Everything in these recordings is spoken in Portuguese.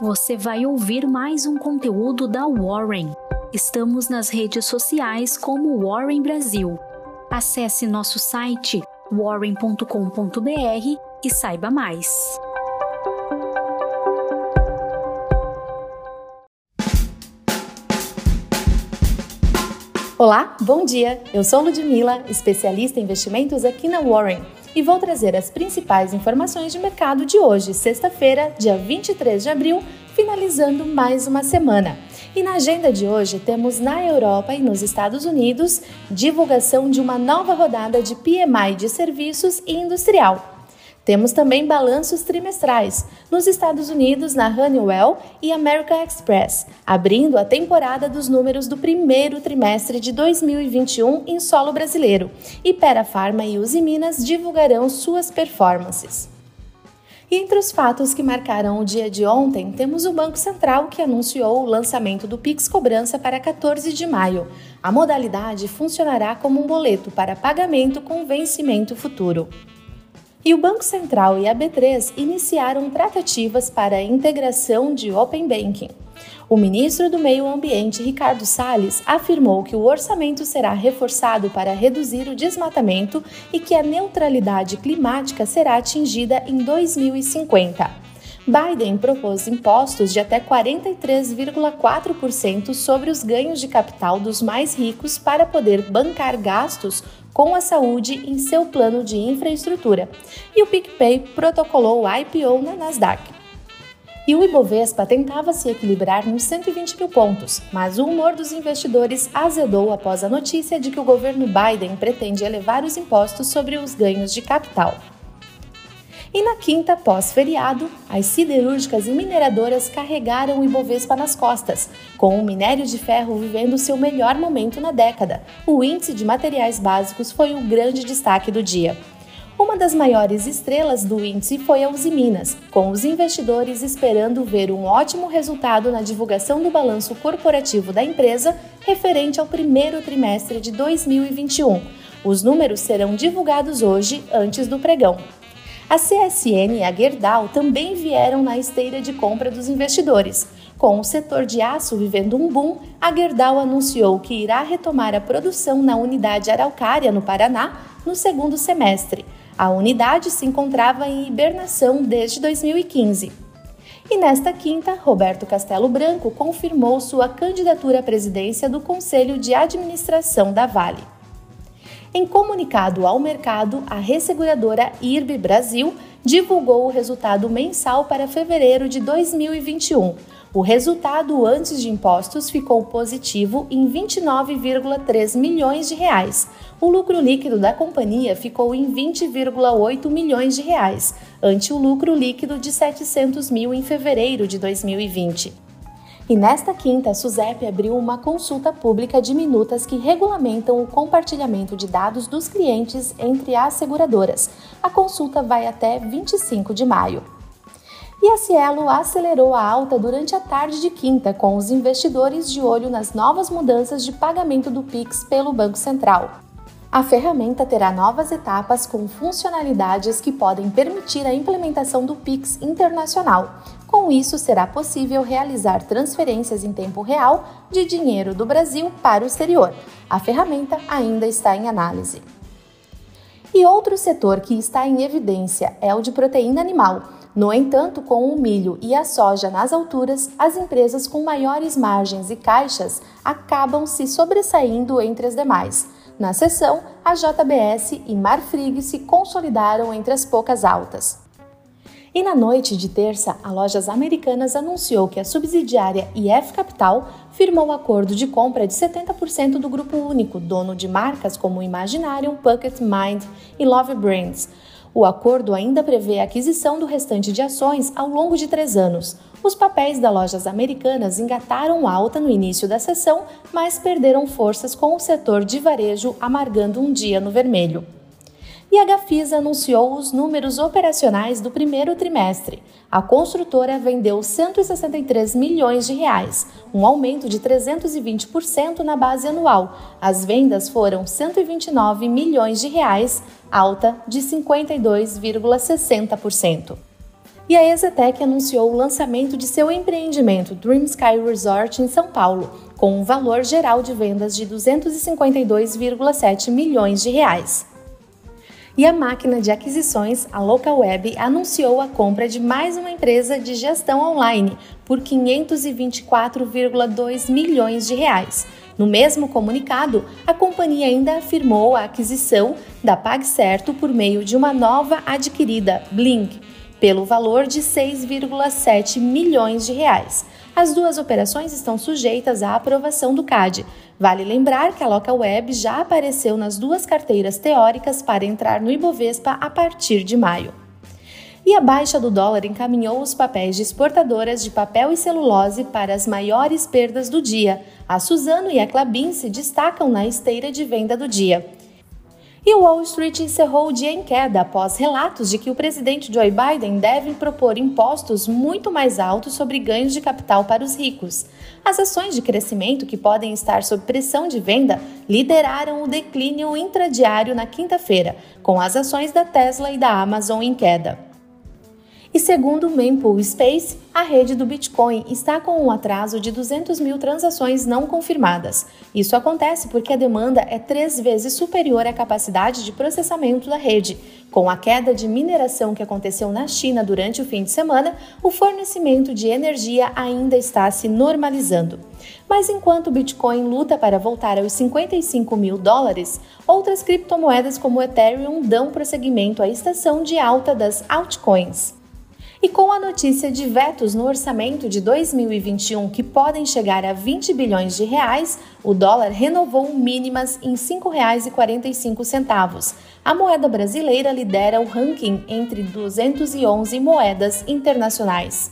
você vai ouvir mais um conteúdo da Warren. Estamos nas redes sociais como Warren Brasil. Acesse nosso site warren.com.br e saiba mais. Olá, bom dia! Eu sou Ludmilla, especialista em investimentos aqui na Warren e vou trazer as principais informações de mercado de hoje, sexta-feira, dia 23 de abril, finalizando mais uma semana. E na agenda de hoje temos na Europa e nos Estados Unidos divulgação de uma nova rodada de PMI de serviços e industrial. Temos também balanços trimestrais nos Estados Unidos, na Honeywell e American Express, abrindo a temporada dos números do primeiro trimestre de 2021 em solo brasileiro. E Pera e Uzi Minas divulgarão suas performances. E entre os fatos que marcaram o dia de ontem, temos o Banco Central que anunciou o lançamento do Pix Cobrança para 14 de maio. A modalidade funcionará como um boleto para pagamento com vencimento futuro. E o Banco Central e a B3 iniciaram tratativas para a integração de Open Banking. O ministro do Meio Ambiente, Ricardo Salles, afirmou que o orçamento será reforçado para reduzir o desmatamento e que a neutralidade climática será atingida em 2050. Biden propôs impostos de até 43,4% sobre os ganhos de capital dos mais ricos para poder bancar gastos com a saúde em seu plano de infraestrutura. E o PicPay protocolou o IPO na Nasdaq. E o Ibovespa tentava se equilibrar nos 120 mil pontos, mas o humor dos investidores azedou após a notícia de que o governo Biden pretende elevar os impostos sobre os ganhos de capital. E na quinta, pós-feriado, as siderúrgicas e mineradoras carregaram o Ibovespa nas costas, com o minério de ferro vivendo seu melhor momento na década. O índice de materiais básicos foi o grande destaque do dia. Uma das maiores estrelas do índice foi a Uzi Minas, com os investidores esperando ver um ótimo resultado na divulgação do balanço corporativo da empresa referente ao primeiro trimestre de 2021. Os números serão divulgados hoje, antes do pregão. A CSN e a Gerdau também vieram na esteira de compra dos investidores. Com o setor de aço vivendo um boom, a Gerdau anunciou que irá retomar a produção na unidade Araucária, no Paraná, no segundo semestre. A unidade se encontrava em hibernação desde 2015. E nesta quinta, Roberto Castelo Branco confirmou sua candidatura à presidência do Conselho de Administração da Vale. Em comunicado ao mercado, a resseguradora IRB Brasil divulgou o resultado mensal para fevereiro de 2021. O resultado antes de impostos ficou positivo em 29,3 milhões de reais. O lucro líquido da companhia ficou em 20,8 milhões de reais, ante o lucro líquido de 700 mil em fevereiro de 2020. E nesta quinta, a SUSEP abriu uma consulta pública de minutas que regulamentam o compartilhamento de dados dos clientes entre as seguradoras. A consulta vai até 25 de maio. E a Cielo acelerou a alta durante a tarde de quinta, com os investidores de olho nas novas mudanças de pagamento do Pix pelo Banco Central. A ferramenta terá novas etapas com funcionalidades que podem permitir a implementação do Pix internacional. Com isso, será possível realizar transferências em tempo real de dinheiro do Brasil para o exterior. A ferramenta ainda está em análise. E outro setor que está em evidência é o de proteína animal. No entanto, com o milho e a soja nas alturas, as empresas com maiores margens e caixas acabam se sobressaindo entre as demais. Na sessão, a JBS e Marfrig se consolidaram entre as poucas altas. E na noite de terça, a Lojas Americanas anunciou que a subsidiária IF Capital firmou acordo de compra de 70% do grupo único, dono de marcas como Imaginarium, Pocket Mind e Love Brands. O acordo ainda prevê a aquisição do restante de ações ao longo de três anos. Os papéis das lojas americanas engataram alta no início da sessão, mas perderam forças com o setor de varejo amargando um dia no vermelho. E a Gafisa anunciou os números operacionais do primeiro trimestre. A construtora vendeu 163 milhões de reais, um aumento de 320% na base anual. As vendas foram 129 milhões de reais, alta de 52,60%. E a Exetec anunciou o lançamento de seu empreendimento Dream Sky Resort em São Paulo, com um valor geral de vendas de 252,7 milhões de reais. E a máquina de aquisições, a Localweb, anunciou a compra de mais uma empresa de gestão online por 524,2 milhões de reais. No mesmo comunicado, a companhia ainda afirmou a aquisição da PagCerto por meio de uma nova adquirida, Blink, pelo valor de 6,7 milhões de reais. As duas operações estão sujeitas à aprovação do CAD. Vale lembrar que a LocalWeb já apareceu nas duas carteiras teóricas para entrar no Ibovespa a partir de maio. E a baixa do dólar encaminhou os papéis de exportadoras de papel e celulose para as maiores perdas do dia. A Suzano e a Clabin se destacam na esteira de venda do dia. E Wall Street encerrou o dia em queda após relatos de que o presidente Joe Biden deve propor impostos muito mais altos sobre ganhos de capital para os ricos. As ações de crescimento que podem estar sob pressão de venda lideraram o declínio intradiário na quinta-feira, com as ações da Tesla e da Amazon em queda. E segundo o Mempool Space, a rede do Bitcoin está com um atraso de 200 mil transações não confirmadas. Isso acontece porque a demanda é três vezes superior à capacidade de processamento da rede. Com a queda de mineração que aconteceu na China durante o fim de semana, o fornecimento de energia ainda está se normalizando. Mas enquanto o Bitcoin luta para voltar aos 55 mil dólares, outras criptomoedas como o Ethereum dão prosseguimento à estação de alta das altcoins. E com a notícia de vetos no orçamento de 2021 que podem chegar a 20 bilhões de reais, o dólar renovou mínimas em R$ 5,45. A moeda brasileira lidera o ranking entre 211 moedas internacionais.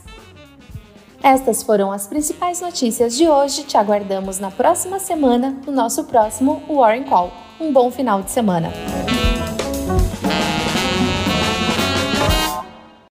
Estas foram as principais notícias de hoje. Te aguardamos na próxima semana no nosso próximo Warren Call. Um bom final de semana.